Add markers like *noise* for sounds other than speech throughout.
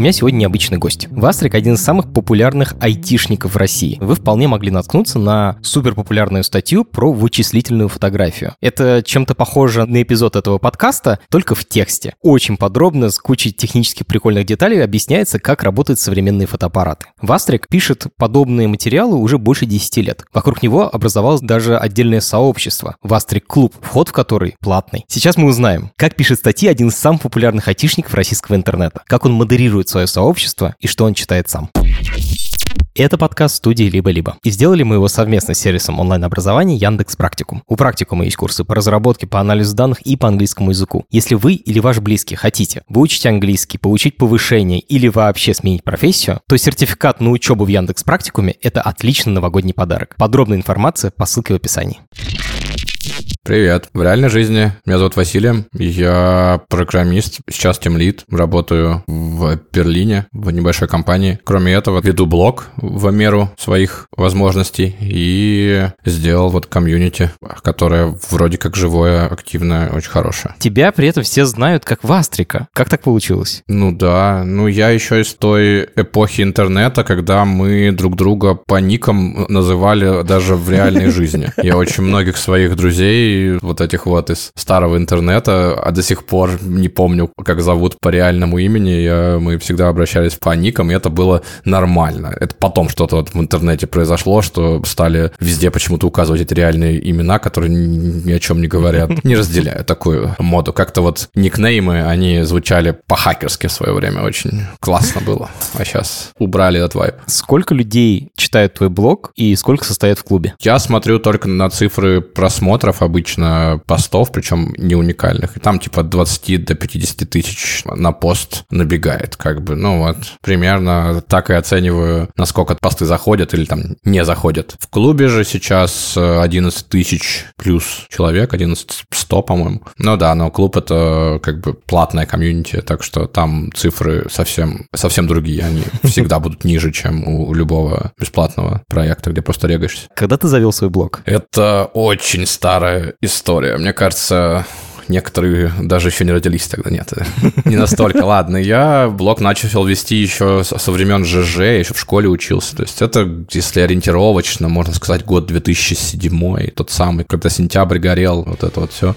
У меня сегодня необычный гость. Вастрик — один из самых популярных айтишников в России. Вы вполне могли наткнуться на суперпопулярную статью про вычислительную фотографию. Это чем-то похоже на эпизод этого подкаста, только в тексте. Очень подробно, с кучей технических прикольных деталей объясняется, как работают современные фотоаппараты. Вастрик пишет подобные материалы уже больше 10 лет. Вокруг него образовалось даже отдельное сообщество — Вастрик Клуб, вход в который платный. Сейчас мы узнаем, как пишет статьи один из самых популярных айтишников российского интернета, как он модерирует свое сообщество и что он читает сам. Это подкаст студии «Либо-либо». И сделали мы его совместно с сервисом онлайн-образования Яндекс Практикум. У Практикума есть курсы по разработке, по анализу данных и по английскому языку. Если вы или ваш близкий хотите выучить английский, получить повышение или вообще сменить профессию, то сертификат на учебу в Яндекс Практикуме – это отличный новогодний подарок. Подробная информация по ссылке в описании. Привет. В реальной жизни меня зовут Василий. Я программист, сейчас тимлид. Работаю в Берлине, в небольшой компании. Кроме этого, веду блог в меру своих возможностей и сделал вот комьюнити, которое вроде как живое, активное, очень хорошее. Тебя при этом все знают как Вастрика. Как так получилось? Ну да, ну я еще из той эпохи интернета, когда мы друг друга по никам называли даже в реальной *laughs* жизни. Я очень многих своих друзей вот этих вот из старого интернета, а до сих пор не помню, как зовут по реальному имени, я, мы всегда обращались по никам, и это было нормально. Это потом что-то вот в интернете произошло, что стали везде почему-то указывать эти реальные имена, которые ни о чем не говорят. Не разделяю такую моду. Как-то вот никнеймы, они звучали по-хакерски в свое время, очень классно было. А сейчас убрали этот вайп. Сколько людей читают твой блог и сколько состоят в клубе? Я смотрю только на цифры просмотров обычно обычно постов, причем не уникальных. И там типа от 20 до 50 тысяч на пост набегает, как бы. Ну вот, примерно так и оцениваю, насколько посты заходят или там не заходят. В клубе же сейчас 11 тысяч плюс человек, 11 100, по-моему. Ну да, но клуб это как бы платная комьюнити, так что там цифры совсем, совсем другие. Они *laughs* всегда будут ниже, чем у любого бесплатного проекта, где просто регаешься. Когда ты завел свой блог? Это очень старая история. Мне кажется, некоторые даже еще не родились тогда, нет, не настолько. Ладно, я блог начал вести еще со времен ЖЖ, еще в школе учился. То есть это, если ориентировочно, можно сказать, год 2007, тот самый, когда сентябрь горел, вот это вот все.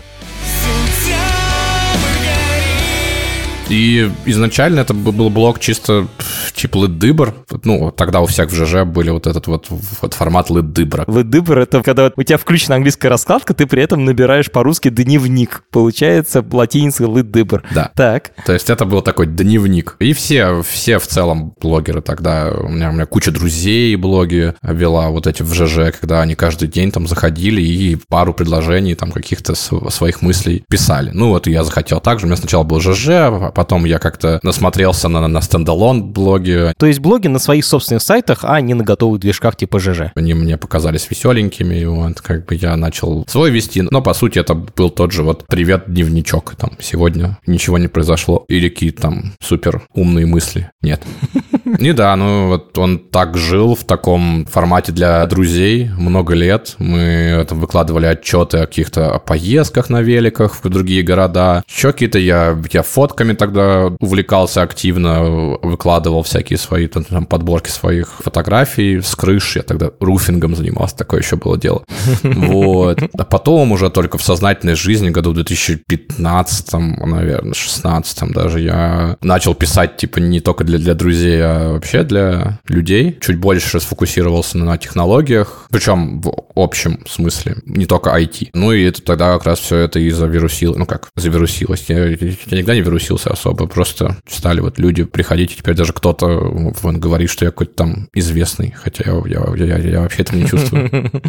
И изначально это был блок чисто типа лыддыбр. Ну, тогда у всех в ЖЖ были вот этот вот, вот формат лыддыбра. Лыддыбр — это когда у тебя включена английская раскладка, ты при этом набираешь по-русски дневник. Получается латиница лыддыбр. Да. Так. То есть это был такой дневник. И все, все в целом блогеры тогда, у меня, у меня куча друзей блоги вела вот эти в ЖЖ, когда они каждый день там заходили и пару предложений там каких-то своих мыслей писали. Ну вот я захотел так же. У меня сначала был ЖЖ, потом я как-то насмотрелся на, на стендалон блоги. То есть блоги на своих собственных сайтах, а не на готовых движках типа ЖЖ. Они мне показались веселенькими, и вот как бы я начал свой вести. Но по сути это был тот же вот привет дневничок. Там сегодня ничего не произошло. Или какие-то там супер умные мысли. Нет. *laughs* Не да, ну вот он так жил в таком формате для друзей много лет. Мы там выкладывали отчеты о каких-то поездках на великах в другие города. Еще какие-то я, я фотками тогда увлекался активно, выкладывал всякие свои там, подборки своих фотографий с крыш. Я тогда руфингом занимался, такое еще было дело. *laughs* Вот. А потом уже только в сознательной жизни, году в 2015, наверное, 16 даже, я начал писать, типа, не только для, для друзей, а а вообще для людей. Чуть больше сфокусировался на технологиях, причем в общем смысле, не только IT. Ну и это тогда как раз все это и завирусило. Ну как, завирусилось. Я, я никогда не вирусился особо, просто стали вот люди приходить, и теперь даже кто-то вон, говорит, что я какой-то там известный, хотя я, я, я, я вообще этого не чувствую. *laughs*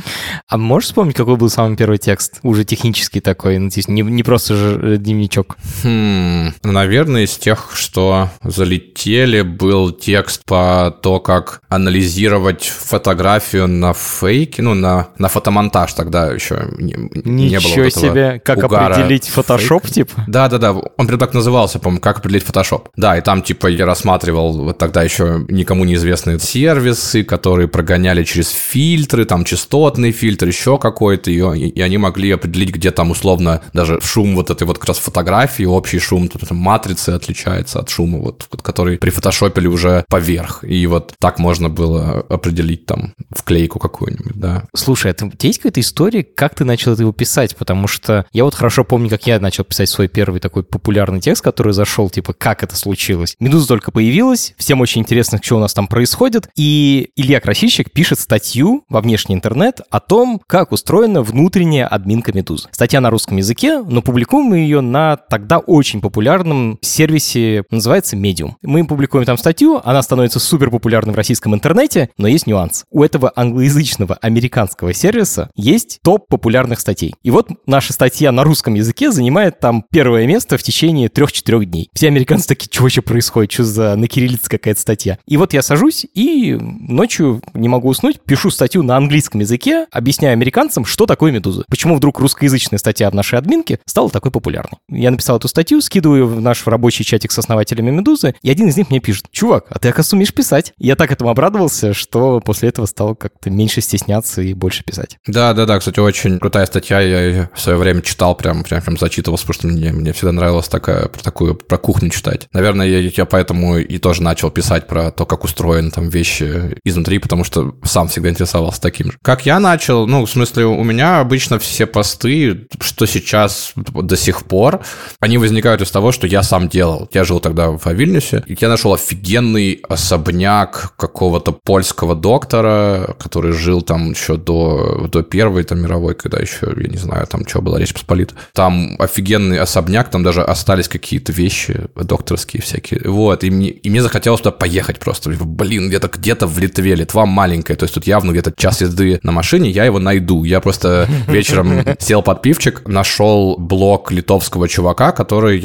А можешь вспомнить, какой был самый первый текст? Уже технический такой, ну, не, не просто же дневничок. Хм, наверное, из тех, что залетели, был текст по то, как анализировать фотографию на фейке, ну, на, на фотомонтаж тогда еще не, не было вот себе, как определить фотошоп, типа? Да-да-да, он прям так назывался, по-моему, как определить фотошоп. Да, и там, типа, я рассматривал вот тогда еще никому неизвестные сервисы, которые прогоняли через фильтры, там, частотный фильтр, еще какой-то, и, и они могли определить, где там, условно, даже шум вот этой вот как раз фотографии, общий шум, тут матрицы отличается от шума, вот, который прифотошопили уже поверх. И вот так можно было определить там вклейку какую-нибудь, да. Слушай, а у тебя есть какая-то история, как ты начал его писать? Потому что я вот хорошо помню, как я начал писать свой первый такой популярный текст, который зашел, типа, как это случилось. Медуза только появилась, всем очень интересно, что у нас там происходит, и Илья Красильщик пишет статью во внешний интернет о том, как устроена внутренняя админка Медузы. Статья на русском языке, но публикуем мы ее на тогда очень популярном сервисе, называется Medium. Мы публикуем там статью, она становится супер популярной в российском интернете, но есть нюанс. У этого англоязычного американского сервиса есть топ популярных статей. И вот наша статья на русском языке занимает там первое место в течение трех-четырех дней. Все американцы такие, что вообще происходит, что за на кириллице какая-то статья. И вот я сажусь и ночью не могу уснуть, пишу статью на английском языке, объясняю американцам, что такое медуза. Почему вдруг русскоязычная статья в нашей админке стала такой популярной. Я написал эту статью, скидываю в наш рабочий чатик с основателями Медузы, и один из них мне пишет, чувак, а ты, оказывается, умеешь писать. Я так этому обрадовался, что после этого стал как-то меньше стесняться и больше писать. Да-да-да, кстати, очень крутая статья, я в свое время читал, прям, прям, прям зачитывался, потому что мне, мне всегда нравилось такая, про такую, про кухню читать. Наверное, я, я поэтому и тоже начал писать про то, как устроены там вещи изнутри, потому что сам всегда интересовался таким же. Как я начал, ну, в смысле, у меня обычно все посты, что сейчас до сих пор, они возникают из того, что я сам делал. Я жил тогда в Вильнюсе, и я нашел офигенный особняк какого-то польского доктора, который жил там еще до, до первой там мировой, когда еще, я не знаю, там что было, Речь Посполита. Там офигенный особняк, там даже остались какие-то вещи докторские всякие. Вот, и мне, и мне захотелось туда поехать просто. Блин, где-то где-то в Литве, Литва маленькая, то есть тут явно где-то час езды на машине, я его найду. Я просто *laughs* вечером сел под пивчик, нашел блог литовского чувака, который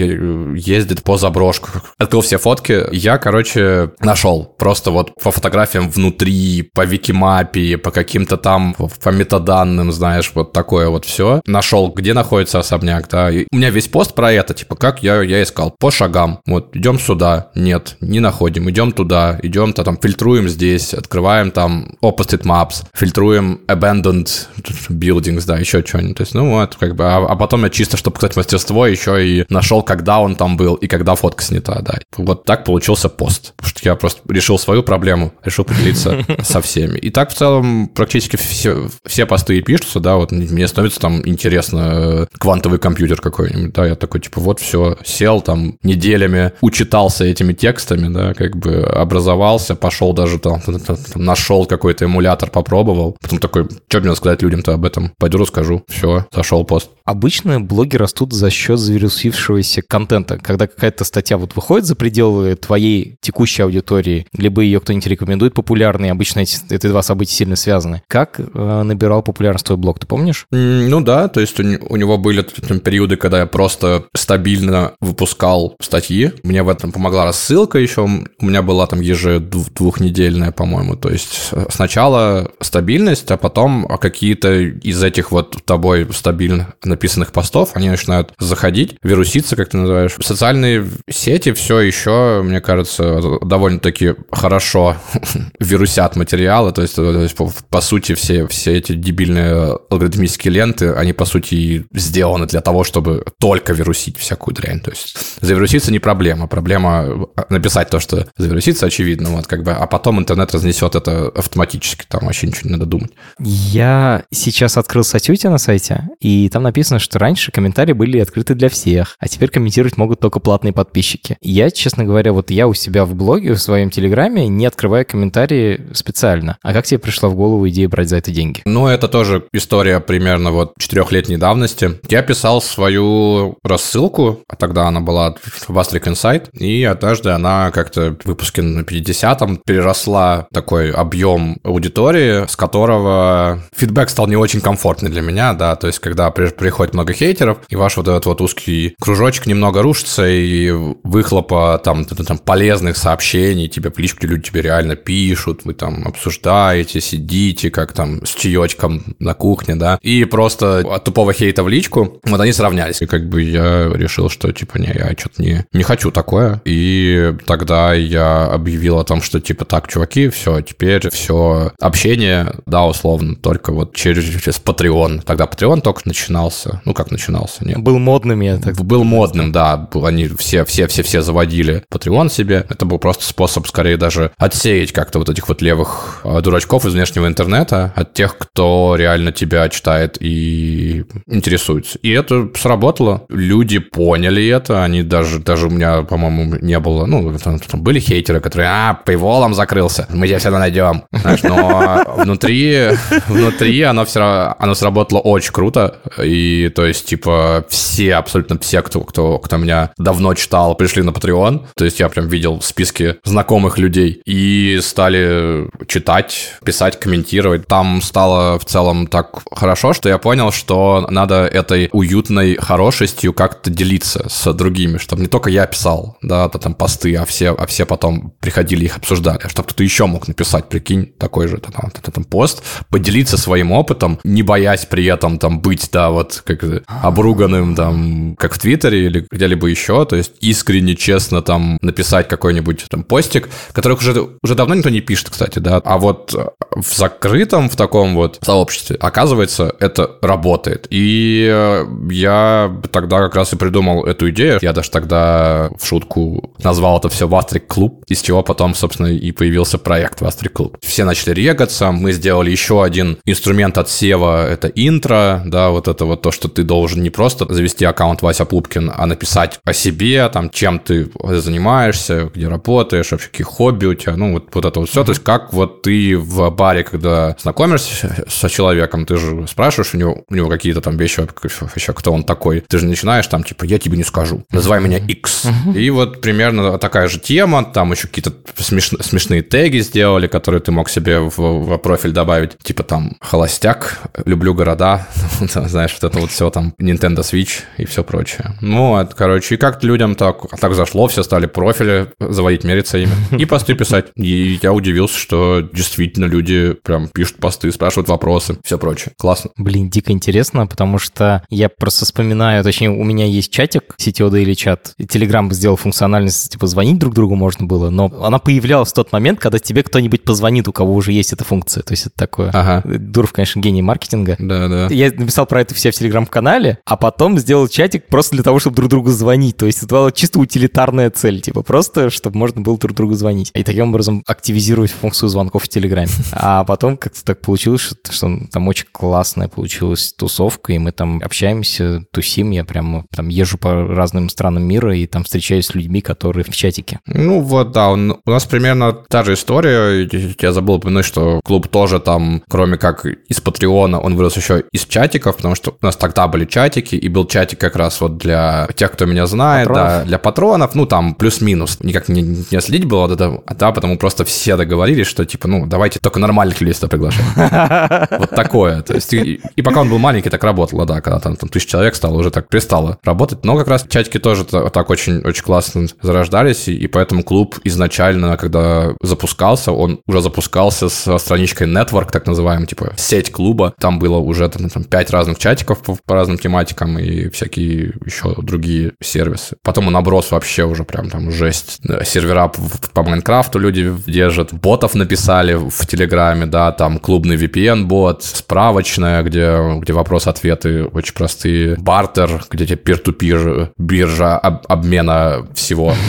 ездит по заброшкам. Открыл все фотки. Я, короче, нашел просто вот по фотографиям внутри, по викимапе, по каким-то там, по метаданным, знаешь, вот такое вот все. Нашел, где находится особняк, да. И у меня весь пост про это, типа, как я, я искал, по шагам. Вот, идем сюда, нет, не находим, идем туда, идем-то там, фильтруем здесь, открываем там opposite maps, фильтруем abandoned buildings, да, еще что-нибудь. То есть, ну вот, как бы, а, а потом я чисто, чтобы показать мастерство, еще и нашел, когда он там был и когда фотка снята, да. Вот так получился пост. Потому что я просто решил свою проблему, решил поделиться *laughs* со всеми. И так в целом практически все, все посты и пишутся, да, вот мне становится там интересно э, квантовый компьютер какой-нибудь, да, я такой, типа, вот все, сел там неделями, учитался этими текстами, да, как бы образовался, пошел даже там, там, там нашел какой-то эмулятор, попробовал, потом такой, что мне сказать людям-то об этом? Пойду расскажу. Все, зашел пост. Обычно блоги растут за счет завирусившегося контента. Когда какая-то статья вот выходит за пределы твоей текущей аудитории, либо ее кто-нибудь рекомендует популярный, обычно эти, эти два события сильно связаны. Как э, набирал популярность твой блог, ты помнишь? Ну да, то есть у, у него были там, периоды, когда я просто стабильно выпускал статьи. Мне в этом помогла рассылка еще. У меня была там ежедвухнедельная, по-моему. То есть сначала стабильность, а потом какие-то из этих вот тобой стабильно написанных постов, они начинают заходить, вируситься, как ты называешь. Социальные сети все еще, мне кажется, довольно-таки хорошо *laughs* вирусят материалы, то есть, то есть по, по сути все, все эти дебильные алгоритмические ленты, они по сути сделаны для того, чтобы только вирусить всякую дрянь. То есть завируситься не проблема, проблема написать то, что завируситься, очевидно, вот как бы, а потом интернет разнесет это автоматически, там вообще ничего не надо думать. Я сейчас открыл статью на сайте, и там написано, что раньше комментарии были открыты для всех, а теперь комментировать могут только платные подписчики. Я, честно говоря, вот я у себя в блоге, в своем телеграме не открываю комментарии специально. А как тебе пришла в голову идея брать за это деньги? Ну, это тоже история примерно вот четырехлетней давности. Я писал свою рассылку, а тогда она была в Astric Insight, и однажды она как-то в выпуске на 50-м переросла такой объем аудитории, с которого фидбэк стал не очень комфортный для меня, да, то есть когда при, приходит много хейтеров, и ваш вот этот вот узкий кружочек немного рушится, и выхлопа там, там полезных сообщений тебе в личку люди тебе реально пишут, вы там обсуждаете, сидите, как там с чаечком на кухне, да, и просто от тупого хейта в личку, вот они сравнялись. И как бы я решил, что типа не, я что-то не, не хочу такое. И тогда я объявил о том, что типа так, чуваки, все, теперь все общение, да, условно, только вот через, через Patreon. Тогда Patreon только начинался. Ну, как начинался, нет. Был модным, я так Был модным, да. Они все, все, все, все заводили Patreon себе. Это был просто способ, скорее, даже отсеять как-то вот этих вот левых а, дурачков из внешнего интернета от тех, кто реально тебя читает и интересуется. И это сработало. Люди поняли это. Они даже, даже у меня, по-моему, не было... Ну, там, там были хейтеры, которые, а, Paywall закрылся, мы тебя всегда найдем. Знаешь, но внутри, внутри оно все равно, оно сработало очень круто. И то есть, типа, все, абсолютно все, кто, кто, кто меня давно читал, пришли на Patreon. То есть я прям видел списки знакомых людей и стали читать, писать, комментировать. Там стало в целом так хорошо, что я понял, что надо этой уютной хорошестью как-то делиться с другими, чтобы не только я писал, да, это там посты, а все, а все потом приходили их обсуждали, а чтобы кто-то еще мог написать, прикинь, такой же там, там, там пост, поделиться своим опытом, не боясь при этом там быть, да, вот как обруганным там, как в Твиттере или где-либо еще, то есть искренне, честно там написать какой-нибудь там постик, который уже, уже давно никто не пишет, кстати, да, а вот в закрытом, в таком вот сообществе, оказывается, это работает. И э, я тогда как раз и придумал эту идею. Я даже тогда в шутку назвал это все Вастрик Клуб, из чего потом, собственно, и появился проект Вастрик Клуб. Все начали регаться, мы сделали еще один инструмент от Сева, это интро, да, вот это вот то, что ты должен не просто завести аккаунт Вася Пупкин, а написать о себе, там, чем ты занимаешься, где работаешь, вообще какие хобби у тебя, ну, вот, вот это вот все. Mm-hmm. То есть как вот ты в баре, когда знакомишься со человеком, ты же спрашиваешь у него, у него какие-то там вещи, вообще, кто он такой. Ты же начинаешь там, типа, я тебе не скажу, называй меня X. И вот примерно такая же тема, там еще какие-то смеш... смешные теги сделали, которые ты мог себе в, в профиль добавить, типа там холостяк, люблю города, *laughs* знаешь, вот это вот все там, Nintendo Switch и все прочее. Ну, вот, короче, и как-то людям так, так зашло, все стали профили заводить, мериться ими и посты писать. И я удивился, что действительно люди прям пишут посты, спрашивают вопросы, все прочее. Классно. Блин, дико интересно, потому что я просто вспоминаю, точнее, у меня есть чатик, сетевой или чат. Telegram сделал функциональность, типа, звонить друг другу можно было, но она появлялась в тот момент, когда тебе кто-нибудь позвонит, у кого уже есть эта функция. То есть это такое... Ага. Дуров, конечно, гений маркетинга. Да, да. Я написал про это все в Телеграм-канале, а потом сделал чатик просто для того, чтобы друг другу звонить. То есть это была чисто утилитарная цель, типа просто, чтобы можно было друг другу звонить. И таким образом активизировать функцию звонков в Телеграме. *laughs* А потом как-то так получилось, что, что там очень классная получилась тусовка, и мы там общаемся, тусим, я прям там езжу по разным странам мира и там встречаюсь с людьми, которые в чатике. Ну вот, да, он, у нас примерно та же история. Я забыл упомянуть, что клуб тоже там, кроме как из Патреона, он вырос еще из чатиков, потому что у нас тогда были чатики, и был чатик как раз вот для тех, кто меня знает, патронов. да, для патронов, ну там плюс-минус. Никак не, не следить было вот это, а да, потому просто все договорились, что типа, ну, давайте только нормальных людей сюда приглашать. *laughs* Вот такое. То есть, и пока он был маленький, так работало, да, когда там тысяч человек стало, уже так перестало работать. Но как раз чатики тоже так очень, очень классно зарождались, и поэтому клуб изначально, когда запускался, он уже запускался с страничкой Network, так называемый, типа сеть клуба. Там было уже там, там 5 разных чатиков по, по разным тематикам и всякие еще другие сервисы. Потом он оброс вообще уже прям там жесть. Сервера по Майнкрафту люди держат, ботов написали в Телеграме, да, там клубный VPN-бот, справочная, где, где вопрос-ответы очень простые, бартер, где тебе peer-to-peer биржа об, обмена всего. *laughs*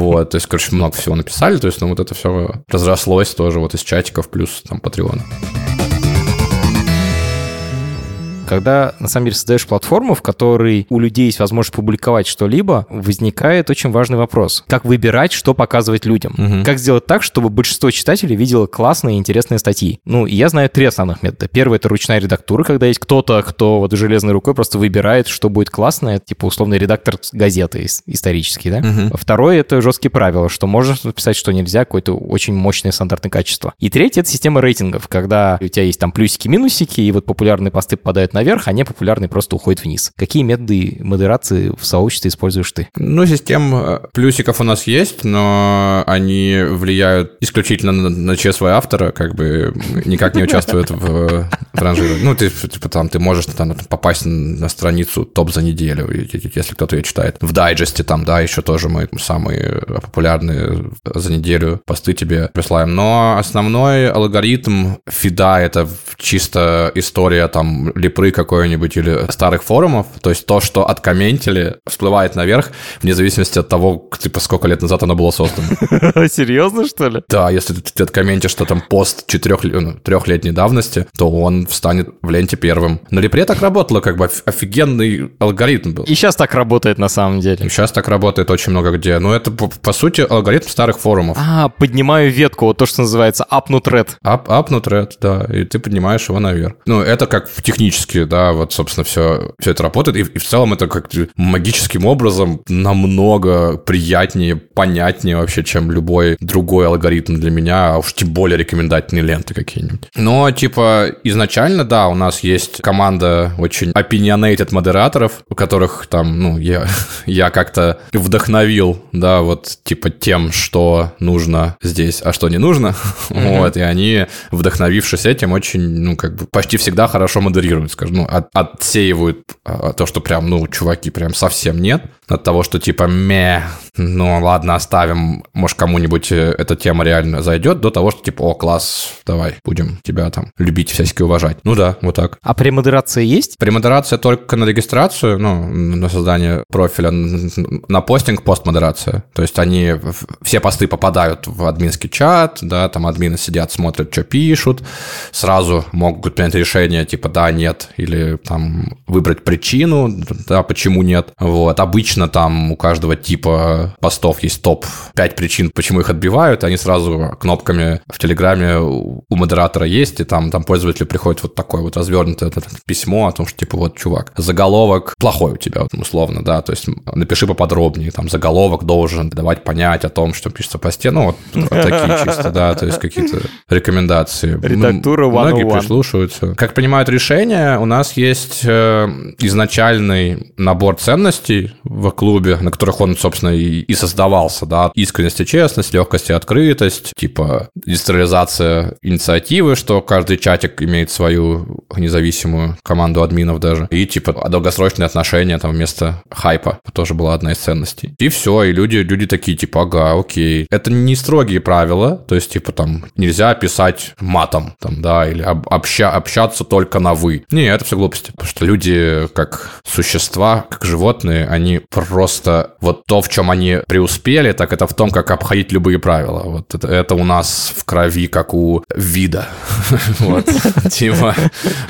Вот, то есть, короче, много всего написали, то есть, ну, вот это все разрослось тоже вот из чатиков плюс там Патреона. Когда, на самом деле, создаешь платформу, в которой у людей есть возможность публиковать что-либо, возникает очень важный вопрос. Как выбирать, что показывать людям? Угу. Как сделать так, чтобы большинство читателей видело классные и интересные статьи? Ну, я знаю три основных метода. Первый — это ручная редактура, когда есть кто-то, кто вот железной рукой просто выбирает, что будет классное, типа условный редактор газеты исторический, да? Угу. Второй — это жесткие правила, что можно написать, что нельзя, какое-то очень мощное стандартное качество. И третий — это система рейтингов, когда у тебя есть там плюсики-минусики, и вот популярные посты попадают наверх, а непопулярные просто уходят вниз. Какие методы модерации в сообществе используешь ты? Ну, систем э, плюсиков у нас есть, но они влияют исключительно на, на ЧСВ автора, как бы никак не участвуют в ранжировании. Ну, ты, типа, там, ты можешь там, попасть на страницу топ за неделю, если кто-то ее читает. В дайджесте там, да, еще тоже мы самые популярные за неделю посты тебе присылаем. Но основной алгоритм фида — это чисто история там липры какой-нибудь или старых форумов. То есть то, что откомментили, всплывает наверх, вне зависимости от того, типа, сколько лет назад оно было создано. *laughs* Серьезно, что ли? Да, если ты откомментишь, что там пост четырех, ну, трехлетней давности, то он встанет в ленте первым. На липре так работало, как бы офигенный алгоритм был. И сейчас так работает на самом деле. И сейчас так работает очень много где. Но это, по, сути, алгоритм старых форумов. А, поднимаю ветку, вот то, что называется upnu thread, да, и ты поднимаешь его наверх. Ну, это как технически, да, вот, собственно, все, все это работает. И, и в целом это как магическим образом намного приятнее, понятнее вообще, чем любой другой алгоритм для меня, а уж тем более рекомендательные ленты какие-нибудь. Но, типа, изначально, да, у нас есть команда очень opinionated модераторов, у которых там, ну, я, *laughs* я как-то вдохновил, да, вот, типа, тем, что нужно здесь, а что не нужно, *laughs* mm-hmm. вот, и они, вдохновившись этим, очень, ну, как бы, почти всегда хорошо модерируют, скажем, ну, от, отсеивают а, то, что прям, ну, чуваки прям совсем нет, от того, что типа, ме, ну ладно, оставим, может, кому-нибудь э, эта тема реально зайдет, до того, что типа, о, класс, давай, будем тебя там любить, всячески уважать. Ну да, вот так. А премодерация есть? Премодерация только на регистрацию, ну, на создание профиля, на постинг постмодерация. То есть они, все посты попадают в админский чат, да, там админы сидят, смотрят, что пишут, сразу могут принять решение, типа, да, нет, или там выбрать причину, да, почему нет. Вот, обычно там у каждого типа постов есть топ 5 причин, почему их отбивают, они сразу кнопками в Телеграме у модератора есть, и там, там пользователю приходит вот такое вот развернутое письмо о том, что типа вот, чувак, заголовок плохой у тебя, условно, да, то есть напиши поподробнее, там заголовок должен давать понять о том, что пишется в посте, ну вот, вот *laughs* такие чисто, да, то есть какие-то рекомендации. Редактура Многие прислушиваются. Как принимают решения, у нас есть э, изначальный набор ценностей в клубе, на которых он, собственно, и создавался, да, искренность и честность, легкость и открытость, типа децентрализация инициативы, что каждый чатик имеет свою независимую команду админов даже, и типа долгосрочные отношения там вместо хайпа тоже была одна из ценностей. И все, и люди, люди такие типа, ага, окей. Это не строгие правила, то есть типа там нельзя писать матом, там, да, или обща, общаться только на вы. Не, это все глупости, потому что люди как существа, как животные, они просто вот то, в чем они преуспели, так это в том, как обходить любые правила. Вот это, это у нас в крови, как у вида. *laughs* Вот. Типа,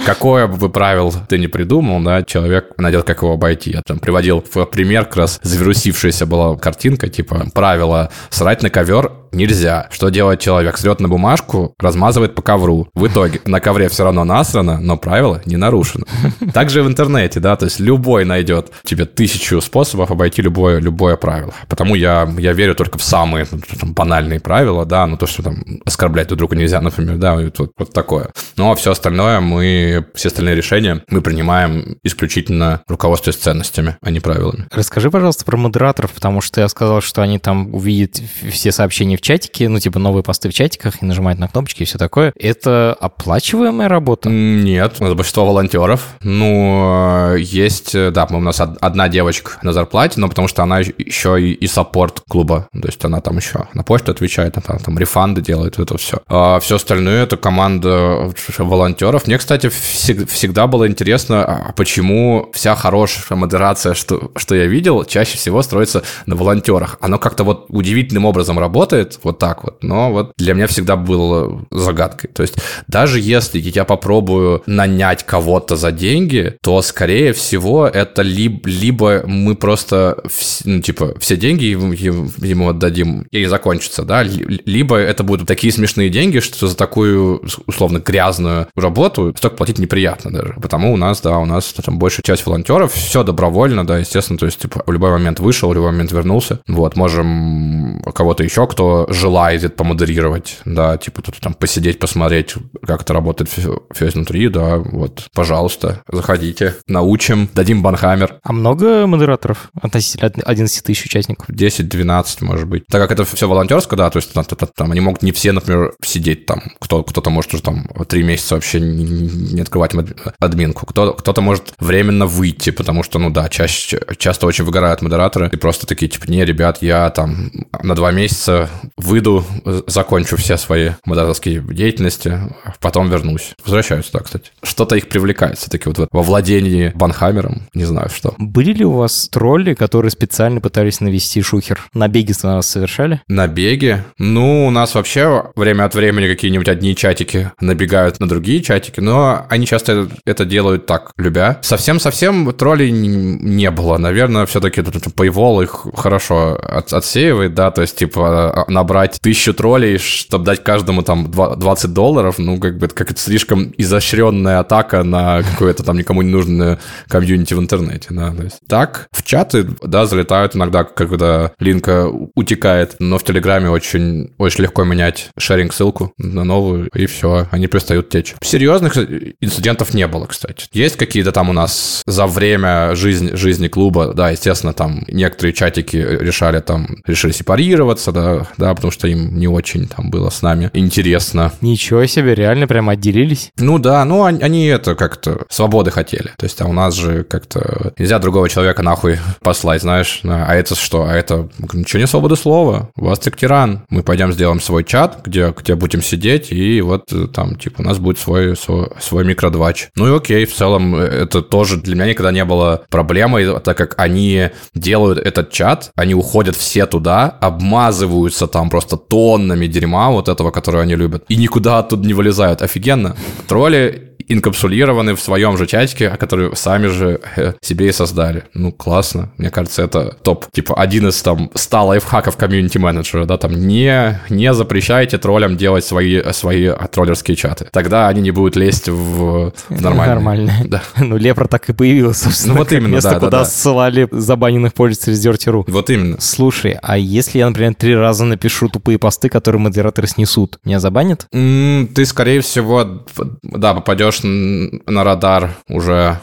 какое бы правил ты не придумал, да, человек найдет, как его обойти. Я там приводил в пример как раз завирусившаяся была картинка, типа, правило срать на ковер нельзя. Что делает человек? Срет на бумажку, размазывает по ковру. В итоге на ковре все равно насрано, но правило не нарушено. *laughs* Также в интернете, да, то есть любой найдет тебе тысячу способов обойти любое, любое правило. Потому я, я верю только в самые ну, там, банальные правила, да, ну то, что там оскорблять друг друга нельзя, например, да, вот, вот такое. Ну а все остальное мы, все остальные решения мы принимаем исключительно руководствуясь ценностями, а не правилами. Расскажи, пожалуйста, про модераторов, потому что я сказал, что они там увидят все сообщения в чатике, ну, типа новые посты в чатиках и нажимать на кнопочки и все такое. Это оплачиваемая работа? Нет, у нас большинство волонтеров. Ну, есть, да, у нас одна девочка на зарплате, но потому что она еще и, и саппорт клуба. То есть она там еще на почту отвечает, она там рефанды делает, это все. А все остальное это команда волонтеров. Мне, кстати, всегда было интересно, а почему вся хорошая модерация, что, что я видел, чаще всего строится на волонтерах. Оно как-то вот удивительным образом работает, работает вот так вот, но вот для меня всегда было загадкой. То есть даже если я попробую нанять кого-то за деньги, то, скорее всего, это либо, либо мы просто, ну, типа, все деньги ему, отдадим и закончится, да, либо это будут такие смешные деньги, что за такую, условно, грязную работу столько платить неприятно даже. Потому у нас, да, у нас там большая часть волонтеров, все добровольно, да, естественно, то есть, типа, в любой момент вышел, в любой момент вернулся. Вот, можем кого-то еще, кто желает помодерировать, да, типа, тут там посидеть, посмотреть, как это работает все, изнутри, да, вот, пожалуйста, заходите, научим, дадим банхаммер. А много модераторов относительно 11 тысяч участников? 10-12, может быть. Так как это все волонтерское, да, то есть там, там, они могут не все, например, сидеть там, кто, кто-то может уже там три месяца вообще не открывать админку, кто, кто-то может временно выйти, потому что, ну да, чаще, часто очень выгорают модераторы, и просто такие, типа, не, ребят, я там на два месяца выйду, закончу все свои модераторские деятельности, потом вернусь. Возвращаются, да, кстати. Что-то их привлекает все-таки вот во владении банхаммером, не знаю что. Были ли у вас тролли, которые специально пытались навести шухер? Набеги на вас совершали? Набеги? Ну, у нас вообще время от времени какие-нибудь одни чатики набегают на другие чатики, но они часто это делают так, любя. Совсем-совсем троллей не было. Наверное, все-таки Paywall их хорошо от, отсеивает, да, то есть, типа, а, набрать тысячу троллей, чтобы дать каждому там 20 долларов, ну, как бы, как это слишком изощренная атака на какое-то там никому не нужное комьюнити в интернете, да, то есть. Так, в чаты, да, залетают иногда, когда линка утекает, но в Телеграме очень, очень легко менять шеринг-ссылку на новую, и все, они перестают течь. Серьезных инцидентов не было, кстати. Есть какие-то там у нас за время жизни, жизни клуба, да, естественно, там некоторые чатики решали там, решили сепарироваться, да, да, потому что им не очень там было с нами интересно. Ничего себе, реально прям отделились? Ну да, ну они, они это как-то свободы хотели. То есть а у нас же как-то нельзя другого человека нахуй послать, знаешь, а это что? А это ничего не свобода слова. У вас тиран. Мы пойдем сделаем свой чат, где, где будем сидеть, и вот э, там, типа, у нас будет свой, свой, свой микродвач. Ну и окей, в целом э, это тоже для меня никогда не было проблемой, так как они делают этот чат, они уходят все туда, обмазываются там просто тоннами дерьма вот этого, которое они любят, и никуда оттуда не вылезают. Офигенно. Тролли инкапсулированы в своем же чатике, а которые сами же э, себе и создали. Ну, классно. Мне кажется, это топ. Типа, один из там 100 лайфхаков комьюнити-менеджера, да, там не, не запрещайте троллям делать свои, свои троллерские чаты. Тогда они не будут лезть в, в нормальные. Нормально. Да. *laughs* Ну, Лепра так и появилась, собственно. Ну, вот именно, место, да, куда да, ссылали забаненных пользователей с Dirty.ru. Вот именно. Слушай, а если я, например, три раза напишу тупые посты, которые модераторы снесут, меня забанят? М, Ты, скорее всего, да, попадешь на радар уже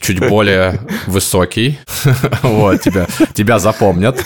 чуть более высокий. *laughs* Вот, тебя, тебя запомнят.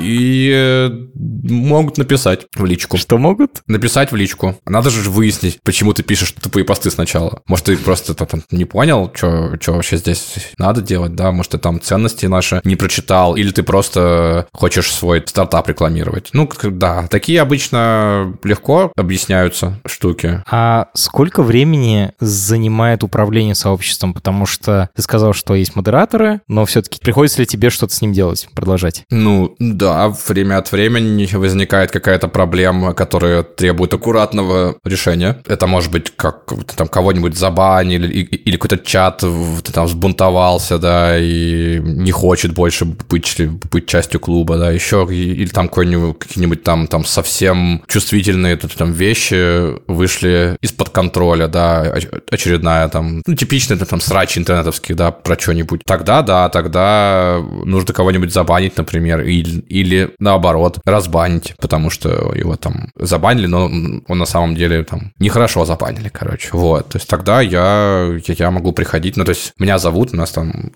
И э, могут написать в личку. Что могут? Написать в личку. Надо же выяснить, почему ты пишешь тупые посты сначала. Может, ты просто там, не понял, что вообще здесь надо делать, да? Может, ты там ценности наши не прочитал, или ты просто хочешь свой стартап рекламировать. Ну, да, такие обычно легко объясняются штуки. А сколько времени занимает управление сообществом? Потому что ты сказал, что есть модераторы, но все-таки приходится ли тебе что-то с ним делать, продолжать? Ну, да, время от времени возникает какая-то проблема, которая требует аккуратного решения. Это может быть как там кого-нибудь забанили, или какой-то чат там взбунтовался, да, и не хочет больше быть, быть частью клуба, да, еще, или там какие-нибудь там, там совсем чувствительные там вещи вышли из-под контроля, да, очередная там, ну, типичная там срач интернетовский, да, про что-нибудь. Тогда, да, тогда нужно кого-нибудь забанить, например, или, или наоборот, разбанить, потому что его там забанили, но он на самом деле там нехорошо забанили, короче. Вот, то есть тогда я, я, я могу приходить, ну, то есть меня зовут, у нас там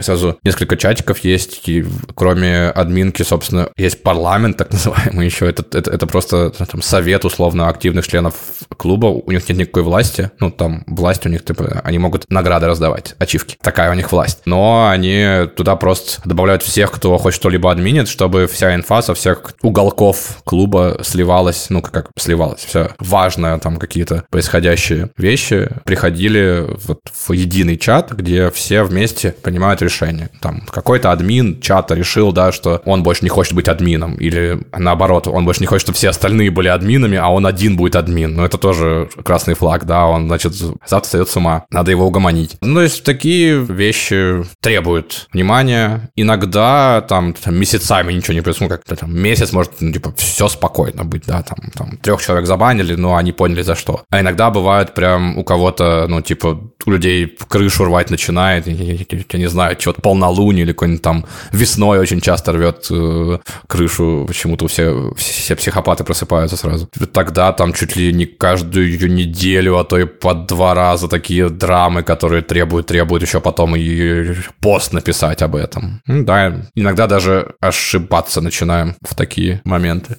сразу несколько чатиков есть, и кроме админки, собственно, есть парламент, так *laughs* называемый еще, это, это, это просто там совет условно активных членов клуба, у них нет никакой власти, Ну, там власть у них, типа, они могут награды раздавать, ачивки. Такая у них власть. Но они туда просто добавляют всех, кто хоть что-либо админит, чтобы вся инфа со всех уголков клуба сливалась, ну, как сливалась, все важное, там, какие-то происходящие вещи приходили вот в единый чат, где все вместе принимают решение. Там какой-то админ чата решил, да, что он больше не хочет быть админом, или наоборот, он больше не хочет, чтобы все остальные были админами, а он один будет админ. Но это тоже красный флаг, да, он, значит, завтра сойдет с ума. Надо его угомонить. Ну, то есть такие вещи требуют внимания. Иногда там, там месяцами ничего не происходит, как там месяц может, ну, типа, все спокойно быть, да, там, там трех человек забанили, но они поняли за что. А иногда бывает прям у кого-то, ну, типа, у людей крышу рвать начинает, я, не знаю, что-то полнолуние или какой-нибудь там весной очень часто рвет э, крышу, почему-то все, все психопаты просыпаются сразу. Тогда там чуть ли не каждую неделю, а то и по два раза такие драмы, которые требуют, требуют еще потом и пост написать об этом. Да, иногда даже ошибаться начинаем в такие моменты.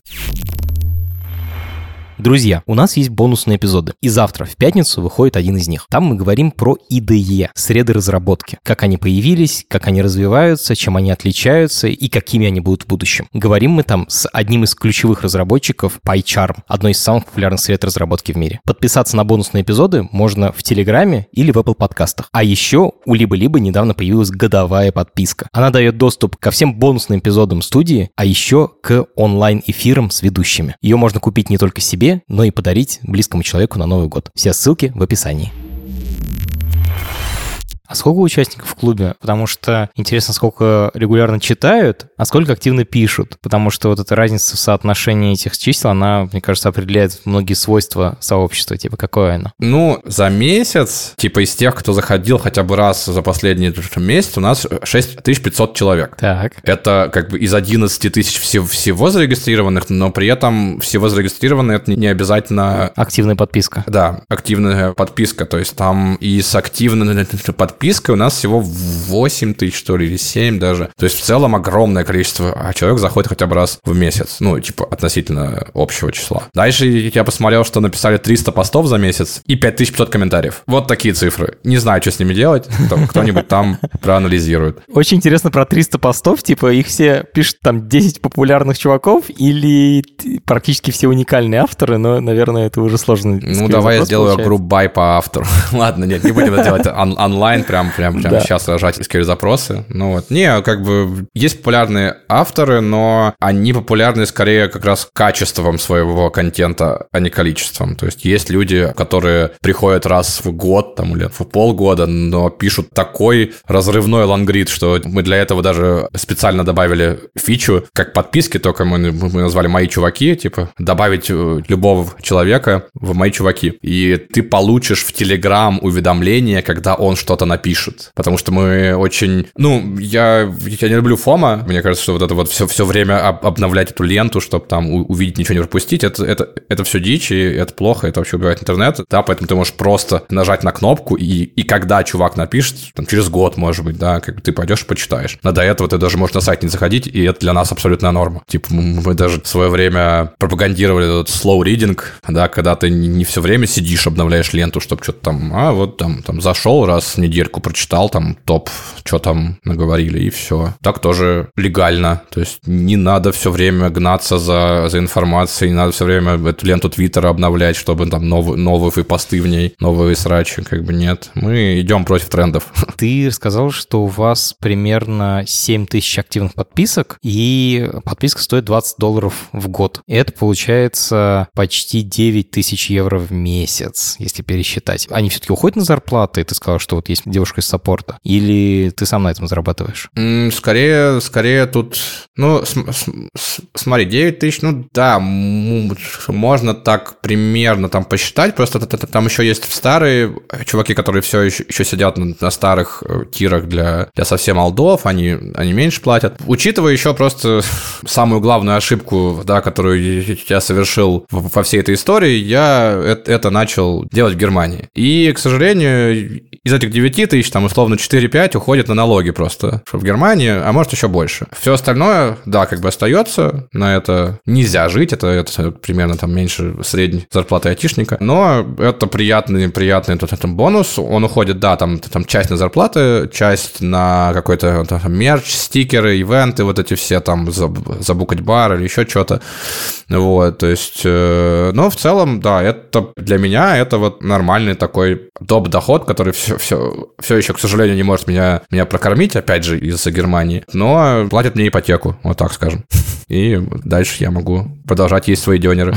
Друзья, у нас есть бонусные эпизоды, и завтра, в пятницу, выходит один из них. Там мы говорим про IDE, среды разработки, как они появились, как они развиваются, чем они отличаются и какими они будут в будущем. Говорим мы там с одним из ключевых разработчиков PyCharm, одной из самых популярных сред разработки в мире. Подписаться на бонусные эпизоды можно в Телеграме или в Apple подкастах. А еще у Либо-Либо недавно появилась годовая подписка. Она дает доступ ко всем бонусным эпизодам студии, а еще к онлайн-эфирам с ведущими. Ее можно купить не только себе, себе, но и подарить близкому человеку на Новый год. Все ссылки в описании. А сколько участников в клубе? Потому что интересно, сколько регулярно читают, а сколько активно пишут. Потому что вот эта разница в соотношении этих чисел, она, мне кажется, определяет многие свойства сообщества. Типа, какое оно? Ну, за месяц, типа из тех, кто заходил хотя бы раз за последний месяц, у нас 6500 человек. Так. Это как бы из 11 тысяч всего, зарегистрированных, но при этом всего зарегистрированные это не обязательно... Активная подписка. Да, активная подписка. То есть там и с активной подпиской у нас всего 8 тысяч, что ли, или 7 даже. То есть в целом огромное количество, а человек заходит хотя бы раз в месяц. Ну, типа, относительно общего числа. Дальше я посмотрел, что написали 300 постов за месяц и 5500 комментариев. Вот такие цифры. Не знаю, что с ними делать. Кто-нибудь там проанализирует. Очень интересно про 300 постов. Типа, их все пишут там 10 популярных чуваков или практически все уникальные авторы, но, наверное, это уже сложно. Ну, давай я сделаю групп бай по автору. *laughs* Ладно, нет, не будем это делать онлайн, прям, прям, прям сейчас рожать SQL запросы. Ну вот, не, как бы есть популярные авторы, но они популярны скорее как раз качеством своего контента, а не количеством. То есть есть люди, которые приходят раз в год там или в полгода, но пишут такой разрывной лангрид, что мы для этого даже специально добавили фичу, как подписки, только мы, мы назвали «Мои чуваки», типа добавить э, любого человека в «Мои чуваки». И ты получишь в Телеграм уведомление, когда он что-то напишет. Потому что мы очень... Ну, я, я не люблю фома. Мне кажется, что вот это вот все, все время об, обновлять эту ленту, чтобы там увидеть, ничего не пропустить, это, это, это все дичь, и это плохо, это вообще убивает интернет. Да, поэтому ты можешь просто нажать на кнопку, и, и когда чувак напишет, там, через год, может быть, да, как ты пойдешь и почитаешь. Но до этого ты даже можешь на сайт не заходить, и это для нас абсолютная норма. Типа, мы даже в свое время пропагандировали этот slow reading, да, когда ты не все время сидишь, обновляешь ленту, чтобы что-то там, а вот там, там зашел раз в недельку прочитал, там топ, что там наговорили, и все. Так тоже легально. То есть не надо все время гнаться за, за информацией, не надо все время эту ленту Твиттера обновлять, чтобы там новые, новые посты в ней, новые срачи. Как бы нет. Мы идем против трендов. *laughs* Ты сказал, что у вас примерно 7 тысяч активных подписок, и подписка стоит 20 долларов в год. И это получается почти 9 тысяч евро в месяц, если пересчитать. Они все-таки уходят на зарплаты, и ты сказал, что вот есть девушка из саппорта? Или ты сам на этом зарабатываешь? Скорее, скорее тут, ну, смотри, 9 тысяч, ну да, можно так примерно там посчитать, просто там еще есть старые чуваки, которые все еще, еще сидят на, на старых э, тирах для, для совсем алдов, они, они меньше платят. Учитывая еще просто самую главную ошибку, да, которую я совершил во всей этой истории, я это, это начал делать в Германии. И, к сожалению, из этих 9 тысяч, там, условно, 4-5 уходит на налоги просто в Германии, а может еще больше. Все остальное, да, как бы остается, на это нельзя жить, это, это примерно там меньше средней зарплаты айтишника, но это приятный, приятный этот, этот бонус, он уходит, да, там, там часть на зарплаты, часть на какой-то там, мерч, стикеры, ивенты, вот эти все там, забукать бар или еще что-то, вот, то есть, э, но в целом, да, это для меня это вот нормальный такой доп-доход, который все, все, все еще, к сожалению, не может меня, меня прокормить, опять же, из-за Германии, но платит мне ипотеку, вот так скажем. И дальше я могу продолжать есть свои дёнеры.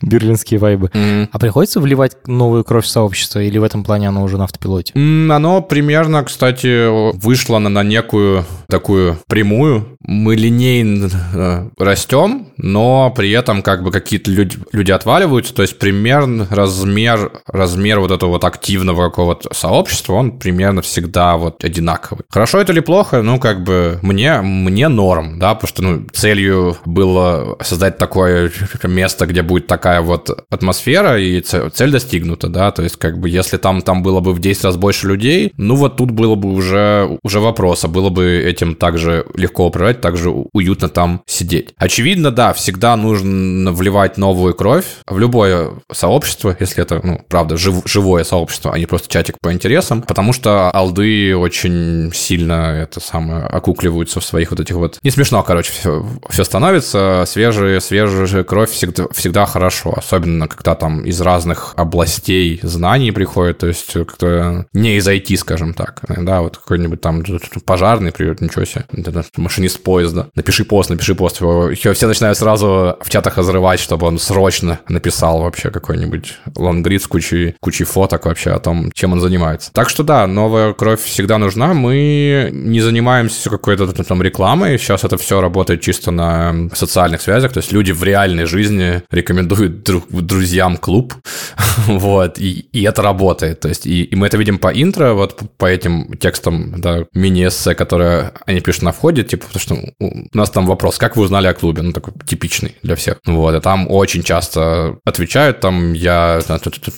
Берлинские вайбы. Mm. А приходится вливать новую кровь в сообщество, или в этом плане оно уже на автопилоте? Mm, оно примерно, кстати, вышло на, на некую такую прямую. Мы линейно э, растем, но при этом как бы какие-то люди, люди отваливаются, то есть примерно размер, размер вот этого вот активного какого-то сообщества, он примерно всегда вот одинаковый. Хорошо это или плохо? Ну, как бы мне, мне норм, да, потому что ну, целью было создать такое место, где будет такая вот атмосфера, и цель достигнута, да, то есть как бы если там, там было бы в 10 раз больше людей, ну вот тут было бы уже, уже вопрос, а было бы этим также легко управлять, также уютно там сидеть. Очевидно, да, всегда нужно вливать новую кровь в любое сообщество, если это, ну, правда, жив, живое сообщество, а не просто чатик по интересам, потому что алды очень сильно это самое окукливаются в своих вот этих вот... Не смешно, короче, все, все становится, свежая, свежая кровь всегда, всегда хорошо, особенно когда там из разных областей знаний приходит, то есть кто не из IT, скажем так, да, вот какой-нибудь там пожарный привет, ничего себе, машинист поезда, напиши пост, напиши пост, все начинают сразу в чатах разрывать, чтобы он срочно написал вообще какой-нибудь лонгрид с кучей, кучей фоток вообще о том, чем он занимается. Так что да, новая кровь всегда нужна, мы не занимаемся какой-то там рекламой, сейчас это все работает чисто на социальных связях, то есть люди в реальной жизни рекомендуют друг, друзьям клуб, *laughs* вот, и, и это работает, то есть и, и мы это видим по интро, вот по этим текстам, да, мини-эссе, которые они пишут на входе, типа, потому что у нас там вопрос, как вы узнали о клубе? Ну, такой типичный для всех. Вот, и там очень часто отвечают, там, я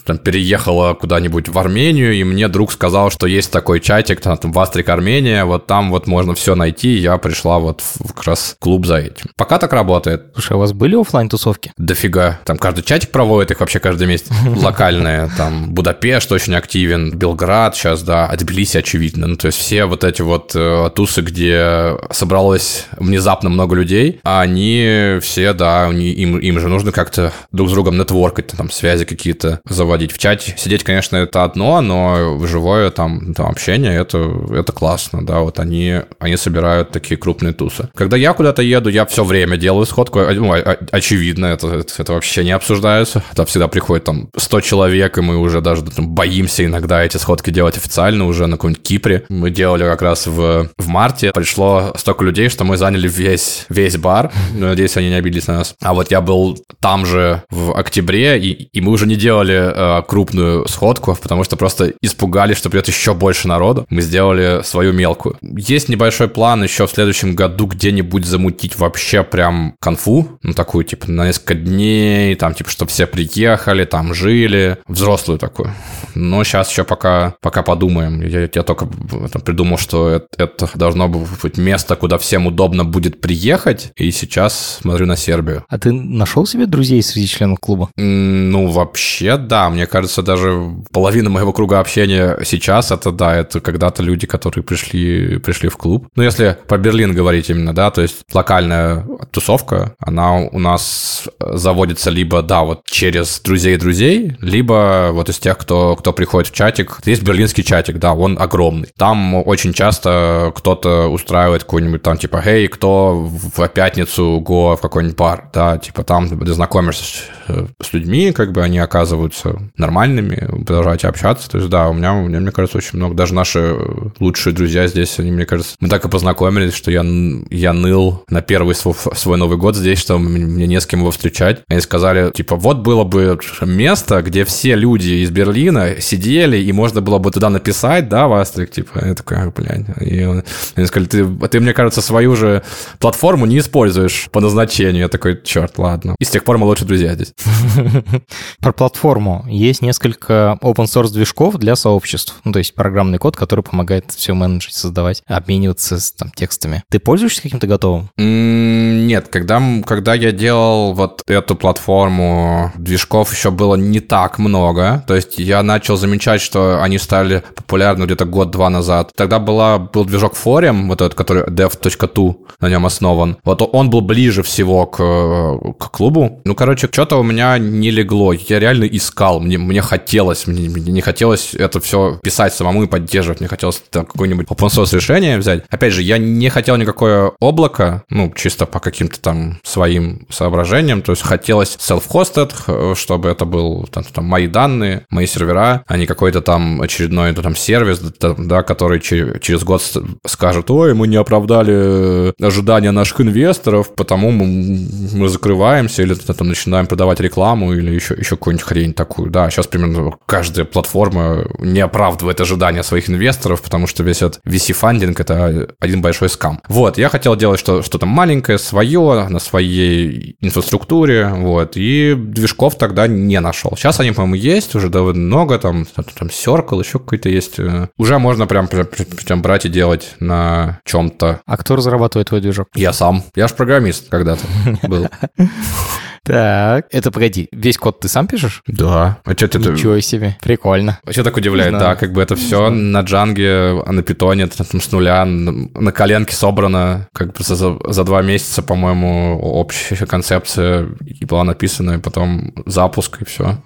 там, переехала куда-нибудь в Армению, и мне друг сказал, что есть такой чатик, там, там Вастрик Армения, вот там вот можно все найти, я пришла вот в как раз клуб за этим. Пока так работает. Слушай, а у вас были офлайн тусовки Дофига. Там каждый чатик проводит их вообще каждый месяц. *laughs* Локальные. Там Будапешт очень активен, Белград сейчас, да, а Тбилиси очевидно. Ну, то есть все вот эти вот э, тусы, где собралось внезапно много людей, а они все, да, им, им же нужно как-то друг с другом нетворкать, там, связи какие-то заводить. В чате сидеть, конечно, это одно, но живое там, там общение, это, это классно, да, вот они, они собирают такие крупные тусы. Когда я куда-то еду, я все время делаю сходку, ну, очевидно, это, это, это вообще не обсуждается. Там всегда приходит там 100 человек, и мы уже даже там, боимся иногда эти сходки делать официально уже на каком-нибудь Кипре. Мы делали как раз в, в марте, пришло столько людей, что мы заняли весь, весь бар. *laughs* Надеюсь, они не обиделись на нас. А вот я был там же в октябре, и, и мы уже не делали э, крупную сходку, потому что просто испугались, что придет еще больше народу. Мы сделали свою мелкую. Есть небольшой план еще в следующем году где-нибудь замутить вообще прям конфу, ну такую типа на несколько дней, там типа, чтобы все приехали, там жили, взрослую такую. Но сейчас еще пока, пока подумаем. Я, я только придумал, что это, это должно быть место, куда всем удобно будет приехать, и сейчас смотрю на Сербию. А ты нашел себе друзей среди членов клуба? Ну, вообще, да. Мне кажется, даже половина моего круга общения сейчас, это, да, это когда-то люди, которые пришли, пришли в клуб. Ну, если по Берлин говорить именно, да, то есть локальная тусовка, она у нас заводится либо, да, вот через друзей-друзей, либо вот из тех, кто, кто приходит в чатик. Есть берлинский чатик, да, он огромный. Там очень часто кто-то устраивает какой-нибудь там, типа, эй, кто в пятницу го в какой-нибудь бар, да, типа там ты знакомишься с, с людьми, как бы они оказываются нормальными, продолжаете общаться. То есть, да, у меня, у меня, мне кажется, очень много, даже наши лучшие друзья здесь, они, мне кажется, мы так и познакомились, что я, я ныл на первый свой, свой Новый год здесь, что мне не с кем его встречать. Они сказали, типа, вот было бы место, где все люди из Берлина сидели, и можно было бы туда написать, да, Вастрик, типа, я такой, блядь. И они сказали, ты, ты, мне кажется, свою же платформу не используешь по назначению. Я такой, черт, ладно. И с тех пор мы лучше друзья здесь. *laughs* Про платформу. Есть несколько open source движков для сообществ. Ну, то есть программный код, который помогает все менеджить, создавать, обмениваться с там, текстами. Ты пользуешься каким-то готовым? Нет, когда, когда я делал вот эту платформу, движков еще было не так много. То есть я начал замечать, что они стали популярны где-то год-два назад. Тогда была, был движок Forum, вот этот, который dev.tu, на нем основан. Вот он был ближе всего к, к клубу. Ну, короче, что-то у меня не легло. Я реально искал. Мне, мне хотелось, мне, мне не хотелось это все писать самому и поддерживать. Мне хотелось там какое-нибудь open source решение взять. Опять же, я не хотел никакое облако, ну, чисто по каким-то там своим соображениям. То есть хотелось self-hosted, чтобы это был там, там мои данные, мои сервера, а не какой-то там очередной там сервис, да, который через год скажет, ой, мы не оправдали ожидания наших инвесторов, потому мы, мы закрываемся или там начинаем продавать рекламу или еще, еще какую-нибудь хрень такую. Да, сейчас примерно каждая платформа не оправдывает ожидания своих инвесторов, потому что весь этот VC-фандинг — это один большой скам. Вот, я хотел делать что- что-то маленькое, свое, на своей инфраструктуре, вот, и движков тогда не нашел. Сейчас они, по-моему, есть уже довольно много, там, там Circle, еще какой-то есть. Э, уже можно прям, прям, прям брать и делать на чем-то. А кто разрабатывает твой движок? Я сам. Я же программист когда-то был. *laughs* Так, это погоди, весь код ты сам пишешь? Да. А что ты... Ничего себе, прикольно. А что так удивляет? Да, как бы это все на джанге, на питоне, там с нуля, на коленке собрано, как бы за, за два месяца, по-моему, общая концепция и была написана, и потом запуск, и все.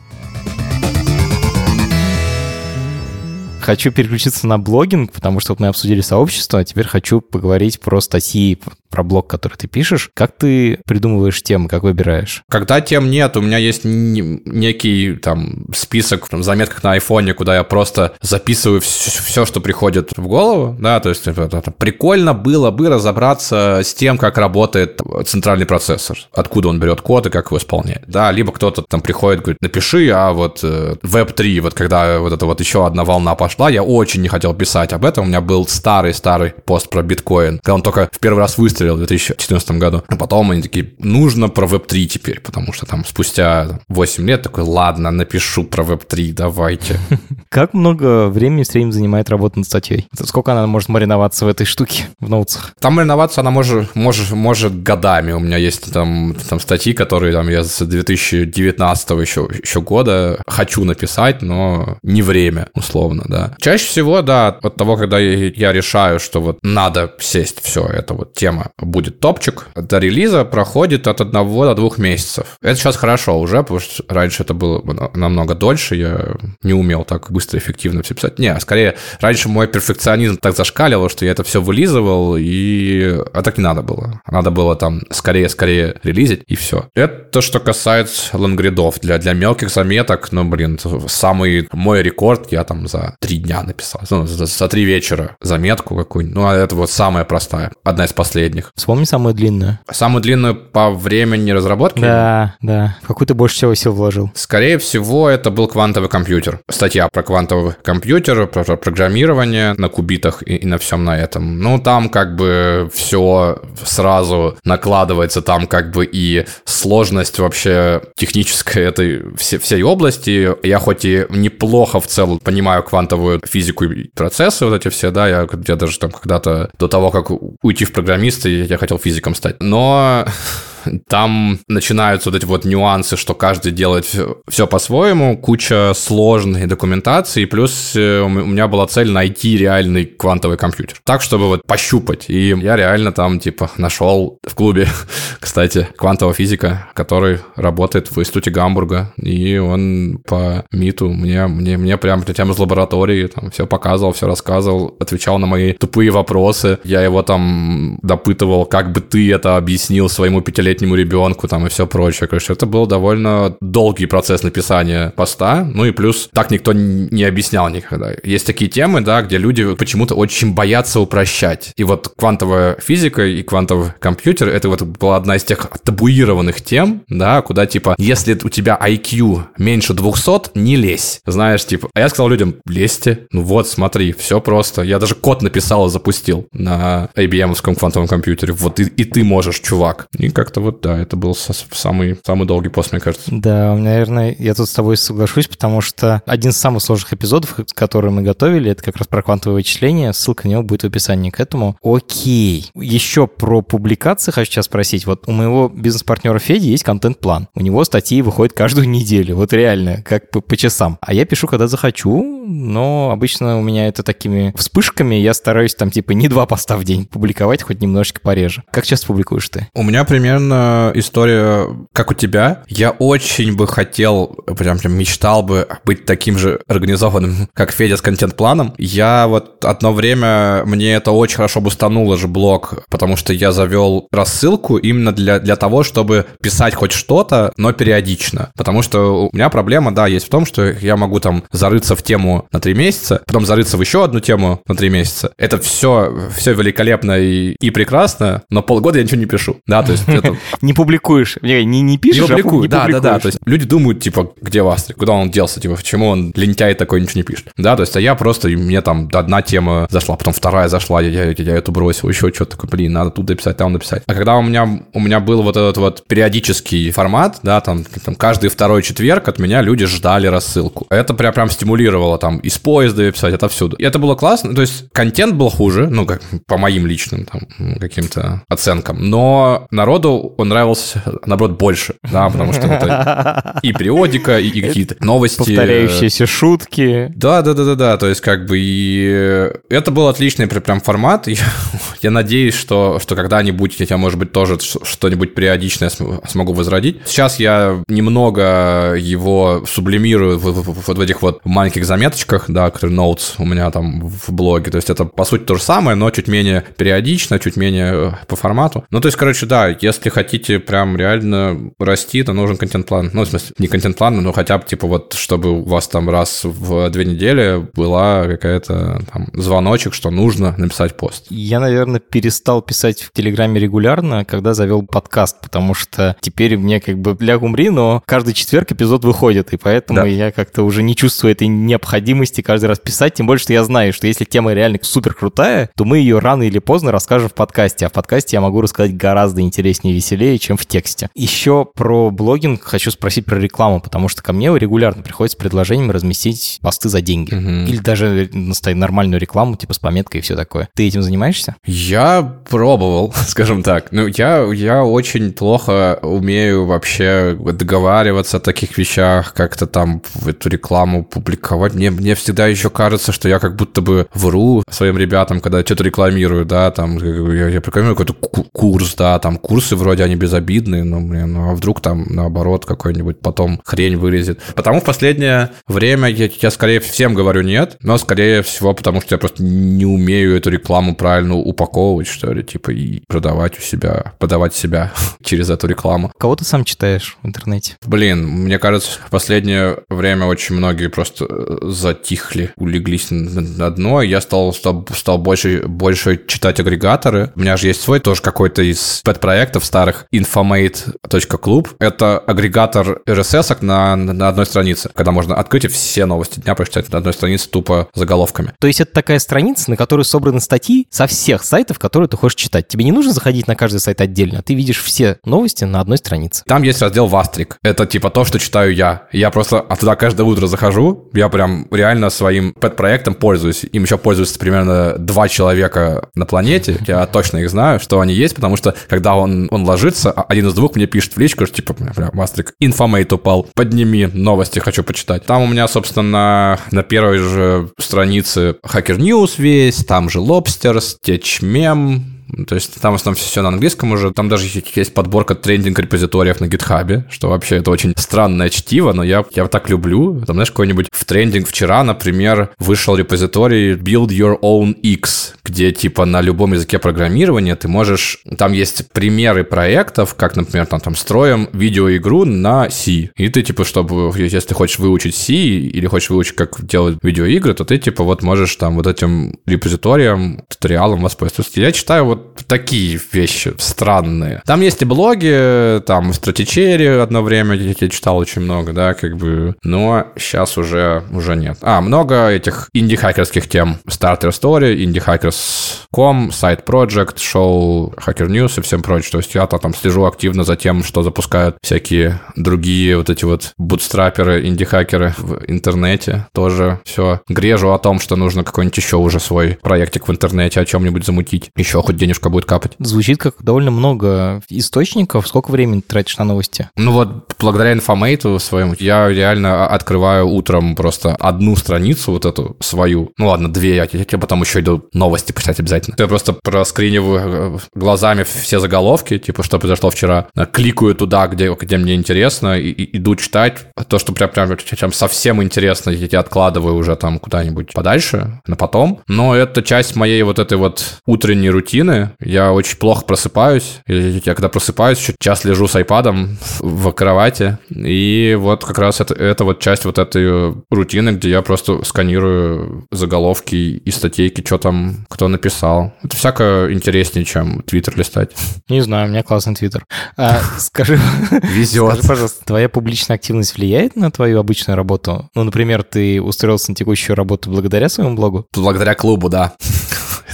Хочу переключиться на блогинг, потому что вот мы обсудили сообщество, а теперь хочу поговорить про статьи, про блог, который ты пишешь. Как ты придумываешь темы, как выбираешь? Когда тем нет, у меня есть некий там список в заметках на айфоне, куда я просто записываю все, что приходит в голову, да, то есть это, это, прикольно было бы разобраться с тем, как работает центральный процессор, откуда он берет код и как его исполняет, да, либо кто-то там приходит, говорит, напиши, а вот э, Web3, вот когда вот это вот еще одна волна пошла, я очень не хотел писать об этом, у меня был старый-старый пост про биткоин, когда он только в первый раз выстрелил в 2014 году. А потом они такие, нужно про Web3 теперь, потому что там спустя 8 лет такой, ладно, напишу про Web3, давайте. *laughs* Как много времени в среднем занимает работа над статьей? Сколько она может мариноваться в этой штуке, *laughs* в ноутсах? Там мариноваться она может, может, может годами. У меня есть там, там статьи, которые там я с 2019 еще, еще года хочу написать, но не время, условно, да. Чаще всего, да, от того, когда я, решаю, что вот надо сесть, все, это вот тема будет топчик. До релиза проходит от одного до двух месяцев. Это сейчас хорошо уже, потому что раньше это было намного дольше, я не умел так быстро, эффективно все писать. Не, скорее, раньше мой перфекционизм так зашкаливал, что я это все вылизывал, и... А так не надо было. Надо было там скорее-скорее релизить, и все. Это что касается лонгридов. Для, для мелких заметок, ну, блин, самый мой рекорд я там за три дня написал. Ну, за, за три вечера заметку какую-нибудь. Ну, а это вот самая простая. Одна из последних. Вспомни самую длинную. Самую длинную по времени разработки? Да, да. В какую ты больше всего сил вложил? Скорее всего, это был квантовый компьютер. Статья про квантовый компьютер, про, про программирование на кубитах и, и на всем на этом. Ну, там как бы все сразу накладывается, там как бы и сложность вообще технической этой все, всей области. Я хоть и неплохо в целом понимаю квантовую физику и процессы вот эти все, да, я, я даже там когда-то до того, как уйти в программисты, я хотел физиком стать. Но *laughs* там начинаются вот эти вот нюансы, что каждый делает все, по-своему, куча сложной документации, плюс э, у меня была цель найти реальный квантовый компьютер. Так, чтобы вот пощупать. И я реально там, типа, нашел в клубе, *laughs* кстати, квантового физика, который работает в институте Гамбурга, и он по МИТу мне, мне, мне прям прям из лаборатории там все показывал, все рассказывал, отвечал на мои тупые вопросы. Я его там допытывал, как бы ты это объяснил своему пятилетнему пятилетнему ребенку там и все прочее. Короче, это был довольно долгий процесс написания поста. Ну и плюс так никто не объяснял никогда. Есть такие темы, да, где люди почему-то очень боятся упрощать. И вот квантовая физика и квантовый компьютер, это вот была одна из тех табуированных тем, да, куда типа, если у тебя IQ меньше 200, не лезь. Знаешь, типа, а я сказал людям, лезьте, ну вот, смотри, все просто. Я даже код написал и запустил на IBM-овском квантовом компьютере. Вот и, и ты можешь, чувак. И как-то вот, да, это был самый, самый долгий пост, мне кажется. Да, наверное, я тут с тобой соглашусь, потому что один из самых сложных эпизодов, которые мы готовили, это как раз про квантовое вычисление. Ссылка на него будет в описании к этому. Окей. Еще про публикации хочу сейчас спросить. Вот у моего бизнес-партнера Феди есть контент-план. У него статьи выходят каждую *laughs* неделю. Вот реально, как по, по часам. А я пишу, когда захочу, но обычно у меня это такими вспышками. Я стараюсь там типа не два поста в день публиковать, хоть немножечко пореже. Как часто публикуешь ты? У меня примерно история, как у тебя. Я очень бы хотел, прям, прям мечтал бы быть таким же организованным, *laughs* как Федя с контент-планом. Я вот одно время, мне это очень хорошо бы стануло же блог, потому что я завел рассылку именно для, для того, чтобы писать хоть что-то, но периодично. Потому что у меня проблема, да, есть в том, что я могу там зарыться в тему на три месяца, потом зарыться в еще одну тему на три месяца. Это все, все великолепно и, и прекрасно, но полгода я ничего не пишу. Да, то есть это... Не публикуешь, не, не пишешь, не а публикую, да, да, да. То есть люди думают, типа, где Вастрик, куда он делся, типа, почему он лентяй такой ничего не пишет. Да, то есть а я просто, мне там одна тема зашла, потом вторая зашла, я, я, я эту бросил, еще что-то такое, блин, надо тут дописать, там написать. А когда у меня, у меня был вот этот вот периодический формат, да, там, там каждый второй четверг от меня люди ждали рассылку. Это прям, прям стимулировало там из поезда писать, отовсюду. И это было классно, то есть контент был хуже, ну, как по моим личным там каким-то оценкам, но народу он нравился, наоборот, больше, да, потому что это и периодика, и, и какие-то новости. Повторяющиеся шутки. Да, да, да, да, да, то есть как бы и это был отличный прям формат. Я, *laughs* я надеюсь, что, что когда-нибудь я, может быть, тоже что-нибудь периодичное смогу возродить. Сейчас я немного его сублимирую в, в, в, в этих вот маленьких заметочках, да, которые notes у меня там в блоге. То есть это, по сути, то же самое, но чуть менее периодично, чуть менее э, по формату. Ну, то есть, короче, да, если хотите прям реально расти, то нужен контент-план. Ну, в смысле, не контент-план, но хотя бы, типа, вот, чтобы у вас там раз в две недели была какая-то там звоночек, что нужно написать пост. Я, наверное, перестал писать в Телеграме регулярно, когда завел подкаст, потому что теперь мне как бы ляг умри, но каждый четверг эпизод выходит, и поэтому да. я как-то уже не чувствую этой необходимости каждый раз писать, тем более, что я знаю, что если тема реально супер крутая, то мы ее рано или поздно расскажем в подкасте, а в подкасте я могу рассказать гораздо интереснее и веселее, чем в тексте. Еще про блогинг хочу спросить про рекламу, потому что ко мне регулярно приходят с предложением разместить посты за деньги. Угу. Или даже нормальную рекламу, типа с пометкой и все такое. Ты этим занимаешься? Я пробовал, *laughs* скажем так. Ну, я, я очень плохо умею вообще договариваться о таких вещах, как-то там эту рекламу публиковать. Мне, мне всегда еще кажется, что я как будто бы вру своим ребятам, когда что-то рекламирую, да, там, я, я рекламирую какой-то курс, да, там, курсы вроде они безобидные, но, блин, ну, а вдруг там, наоборот, какой-нибудь потом хрень вылезет. Потому в последнее время я, я скорее всем говорю нет, но скорее всего, потому что я просто не умею эту рекламу правильно упаковывать, что ли, типа, и продавать у себя, подавать себя *laughs* через эту рекламу. Кого ты сам читаешь в интернете? Блин, мне кажется, в последнее время очень многие просто э, затихли, улеглись на дно, я стал, стал, стал больше, больше читать агрегаторы. У меня же есть свой тоже какой-то из пэт-проектов старых, infomate.club. Это агрегатор RSS на, на одной странице, когда можно открыть и все новости дня прочитать на одной странице тупо заголовками. То есть это такая страница, на которой собраны статьи со всех сайтов, которые ты хочешь читать. Тебе не нужно заходить на каждый сайт отдельно, ты видишь все новости на одной странице. Там есть раздел Вастрик. Это типа то, что читаю я. Я просто туда каждое утро захожу, я прям реально своим pet -проектом пользуюсь. Им еще пользуются примерно два человека на планете. *laughs* Я точно их знаю, что они есть, потому что когда он, он ложится, а один из двух мне пишет в личку, что типа, бля, Вастрик, Infomate упал, подними новости, хочу почитать. Там у меня, собственно, на первой же странице Hacker News весь, там же Lobsters, Techmeme, То есть там в основном все на английском уже. Там даже есть подборка трендинг-репозиториев на гитхабе, что вообще это очень странное чтиво, но я, я так люблю. Там, знаешь, какой-нибудь в трендинг вчера, например, вышел репозиторий Build Your Own X, где типа на любом языке программирования ты можешь... Там есть примеры проектов, как, например, там, там строим видеоигру на C. И ты типа, чтобы, если ты хочешь выучить C или хочешь выучить, как делать видеоигры, то ты типа вот можешь там вот этим репозиторием, туториалом воспользоваться. Я читаю вот такие вещи странные. Там есть и блоги, там стратичери одно время я читал очень много, да, как бы, но сейчас уже, уже нет. А, много этих инди-хакерских тем. Starter Story, indie-hackers.com, Side Project, шоу Hacker News и всем прочее. То есть я там слежу активно за тем, что запускают всякие другие вот эти вот бутстрапперы, инди-хакеры в интернете. Тоже все грежу о том, что нужно какой-нибудь еще уже свой проектик в интернете о чем-нибудь замутить. Еще хоть денежка будет капать. Звучит как довольно много источников. Сколько времени ты тратишь на новости? Ну вот, благодаря инфомейту своему, я реально открываю утром просто одну страницу вот эту свою. Ну ладно, две, я, я потом еще иду новости почитать обязательно. Я просто проскриниваю э, глазами все заголовки, типа, что произошло вчера. Кликаю туда, где, где мне интересно, и, и иду читать. То, что прям, прям, прям совсем интересно, я откладываю уже там куда-нибудь подальше, на потом. Но это часть моей вот этой вот утренней рутины. Я очень плохо просыпаюсь. Я когда просыпаюсь, еще час лежу с айпадом в кровати. И вот как раз это, это вот часть вот этой рутины, где я просто сканирую заголовки и статейки, что там кто написал. Это всяко интереснее, чем твиттер листать. Не знаю, у меня классный твиттер. А, *laughs* скажи, Везет. скажи, пожалуйста, твоя публичная активность влияет на твою обычную работу? Ну, например, ты устроился на текущую работу благодаря своему блогу? Благодаря клубу, да.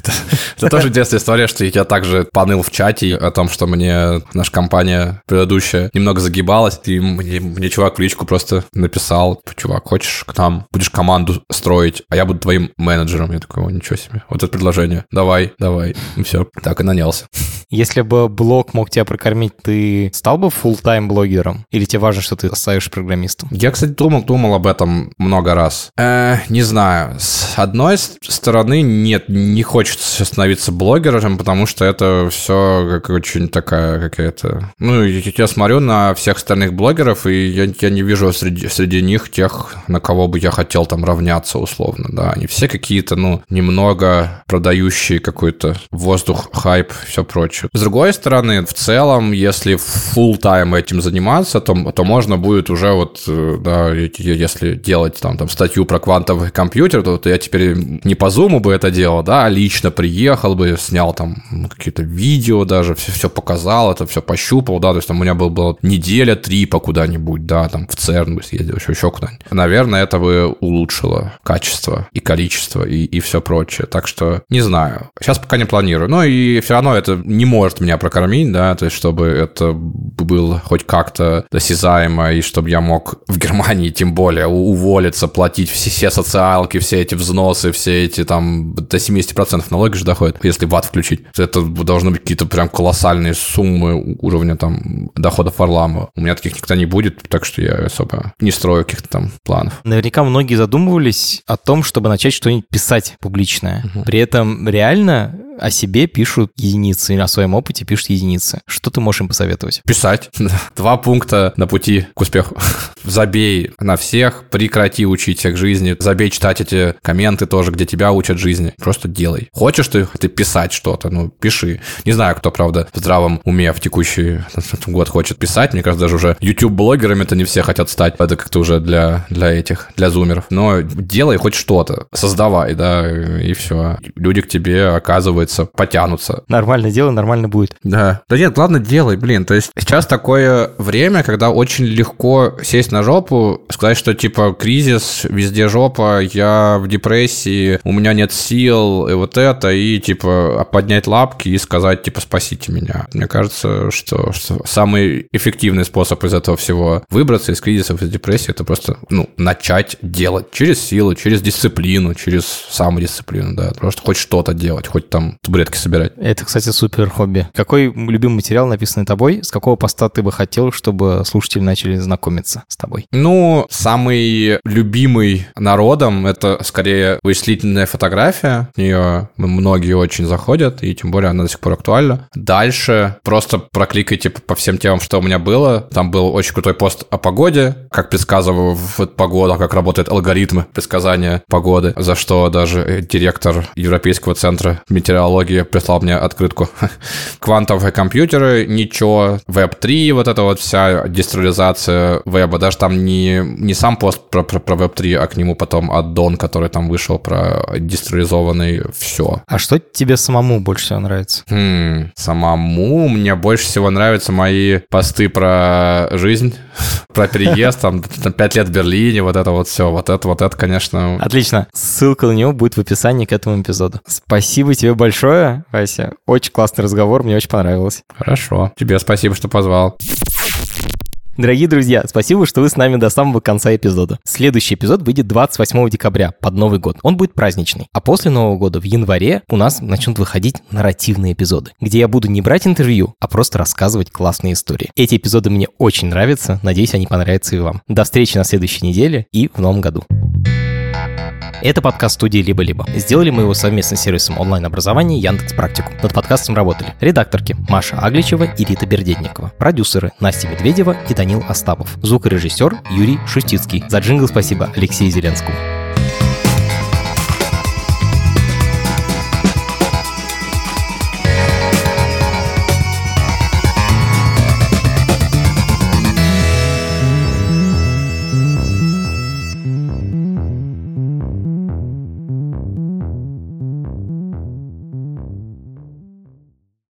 Это, это тоже детская история, что я также поныл в чате о том, что мне наша компания предыдущая немного загибалась, и мне, мне чувак в личку просто написал, чувак, хочешь к нам, будешь команду строить, а я буду твоим менеджером. Я такой, о, ничего себе, вот это предложение. Давай, давай. И все, так и нанялся. Если бы блог мог тебя прокормить, ты стал бы full-time блогером? Или тебе важно, что ты оставишь программистом? Я, кстати, думал, думал об этом много раз. Э, не знаю. С одной стороны, нет, не хочется становиться блогером, потому что это все как очень такая какая-то... Ну, я смотрю на всех остальных блогеров, и я, я не вижу среди, среди них тех, на кого бы я хотел там равняться условно, да. Они все какие-то, ну, немного продающие какой-то воздух, хайп, все прочее. С другой стороны, в целом, если full time этим заниматься, то, то можно будет уже вот, э, да, если делать там, там статью про квантовый компьютер, то, то я теперь не по зуму бы это делал, да, а лично приехал бы, снял там какие-то видео даже, все, все показал, это все пощупал, да, то есть там у меня был, была неделя трипа куда-нибудь, да, там в ЦЕРН бы съездил, еще, еще куда-нибудь. Наверное, это бы улучшило качество и количество и, и все прочее. Так что не знаю. Сейчас пока не планирую. Но и все равно это не может меня прокормить, да, то есть чтобы это было хоть как-то досязаемо, и чтобы я мог в Германии тем более уволиться, платить все, все социалки, все эти взносы, все эти там до 70% налоги же доходят, если ват включить. Это должны быть какие-то прям колоссальные суммы уровня там доходов Варламова. У меня таких никогда не будет, так что я особо не строю каких-то там планов. Наверняка многие задумывались о том, чтобы начать что-нибудь писать публичное. Угу. При этом реально о себе пишут единицы, или о своем опыте пишут единицы. Что ты можешь им посоветовать? Писать. *laughs* Два пункта на пути к успеху. *laughs* Забей на всех, прекрати учить всех жизни, забей читать эти комменты тоже, где тебя учат жизни. Просто делай. Хочешь ты, ты писать что-то, ну, пиши. Не знаю, кто, правда, в здравом уме в текущий *laughs* год хочет писать. Мне кажется, даже уже YouTube-блогерами это не все хотят стать. Это как-то уже для, для этих, для зумеров. Но делай хоть что-то, создавай, да, и все. Люди к тебе оказывают оказывается, потянутся. Нормально делай, нормально будет. Да. Да нет, ладно, делай, блин. То есть сейчас такое время, когда очень легко сесть на жопу, сказать, что типа кризис, везде жопа, я в депрессии, у меня нет сил, и вот это, и типа поднять лапки и сказать, типа, спасите меня. Мне кажется, что, что самый эффективный способ из этого всего выбраться из кризисов, из депрессии, это просто, ну, начать делать через силу, через дисциплину, через самодисциплину, да, просто хоть что-то делать, хоть там табуретки собирать. Это, кстати, супер хобби. Какой любимый материал, написанный тобой, с какого поста ты бы хотел, чтобы слушатели начали знакомиться с тобой? Ну, самый любимый народом — это скорее вычислительная фотография. В нее многие очень заходят, и тем более она до сих пор актуальна. Дальше просто прокликайте по всем темам, что у меня было. Там был очень крутой пост о погоде, как предсказываю погоду, как работают алгоритмы предсказания погоды, за что даже директор Европейского центра метеорологии прислал мне открытку. *laughs* Квантовые компьютеры, ничего, Web3, вот это вот вся дестрализация веба, даже там не, не сам пост про, про, про Web3, а к нему потом аддон, который там вышел про дестрализованный все. А что тебе самому больше всего нравится? Хм, самому мне больше всего нравятся мои посты про жизнь, *laughs* про переезд, там, пять лет в Берлине, вот это вот все, вот это, вот это, конечно. Отлично. Ссылка на него будет в описании к этому эпизоду. Спасибо тебе большое, Вася. Очень классный разговор, мне очень понравилось. Хорошо. Тебе спасибо, что позвал. Дорогие друзья, спасибо, что вы с нами до самого конца эпизода. Следующий эпизод выйдет 28 декабря, под Новый год. Он будет праздничный. А после Нового года, в январе, у нас начнут выходить нарративные эпизоды, где я буду не брать интервью, а просто рассказывать классные истории. Эти эпизоды мне очень нравятся, надеюсь, они понравятся и вам. До встречи на следующей неделе и в новом году. Это подкаст студии «Либо-либо». Сделали мы его совместно с сервисом онлайн-образования Яндекс Практику. Над подкастом работали редакторки Маша Агличева и Рита Бердетникова, продюсеры Настя Медведева и Данил Остапов, звукорежиссер Юрий Шустицкий. За джингл спасибо Алексею Зеленскому.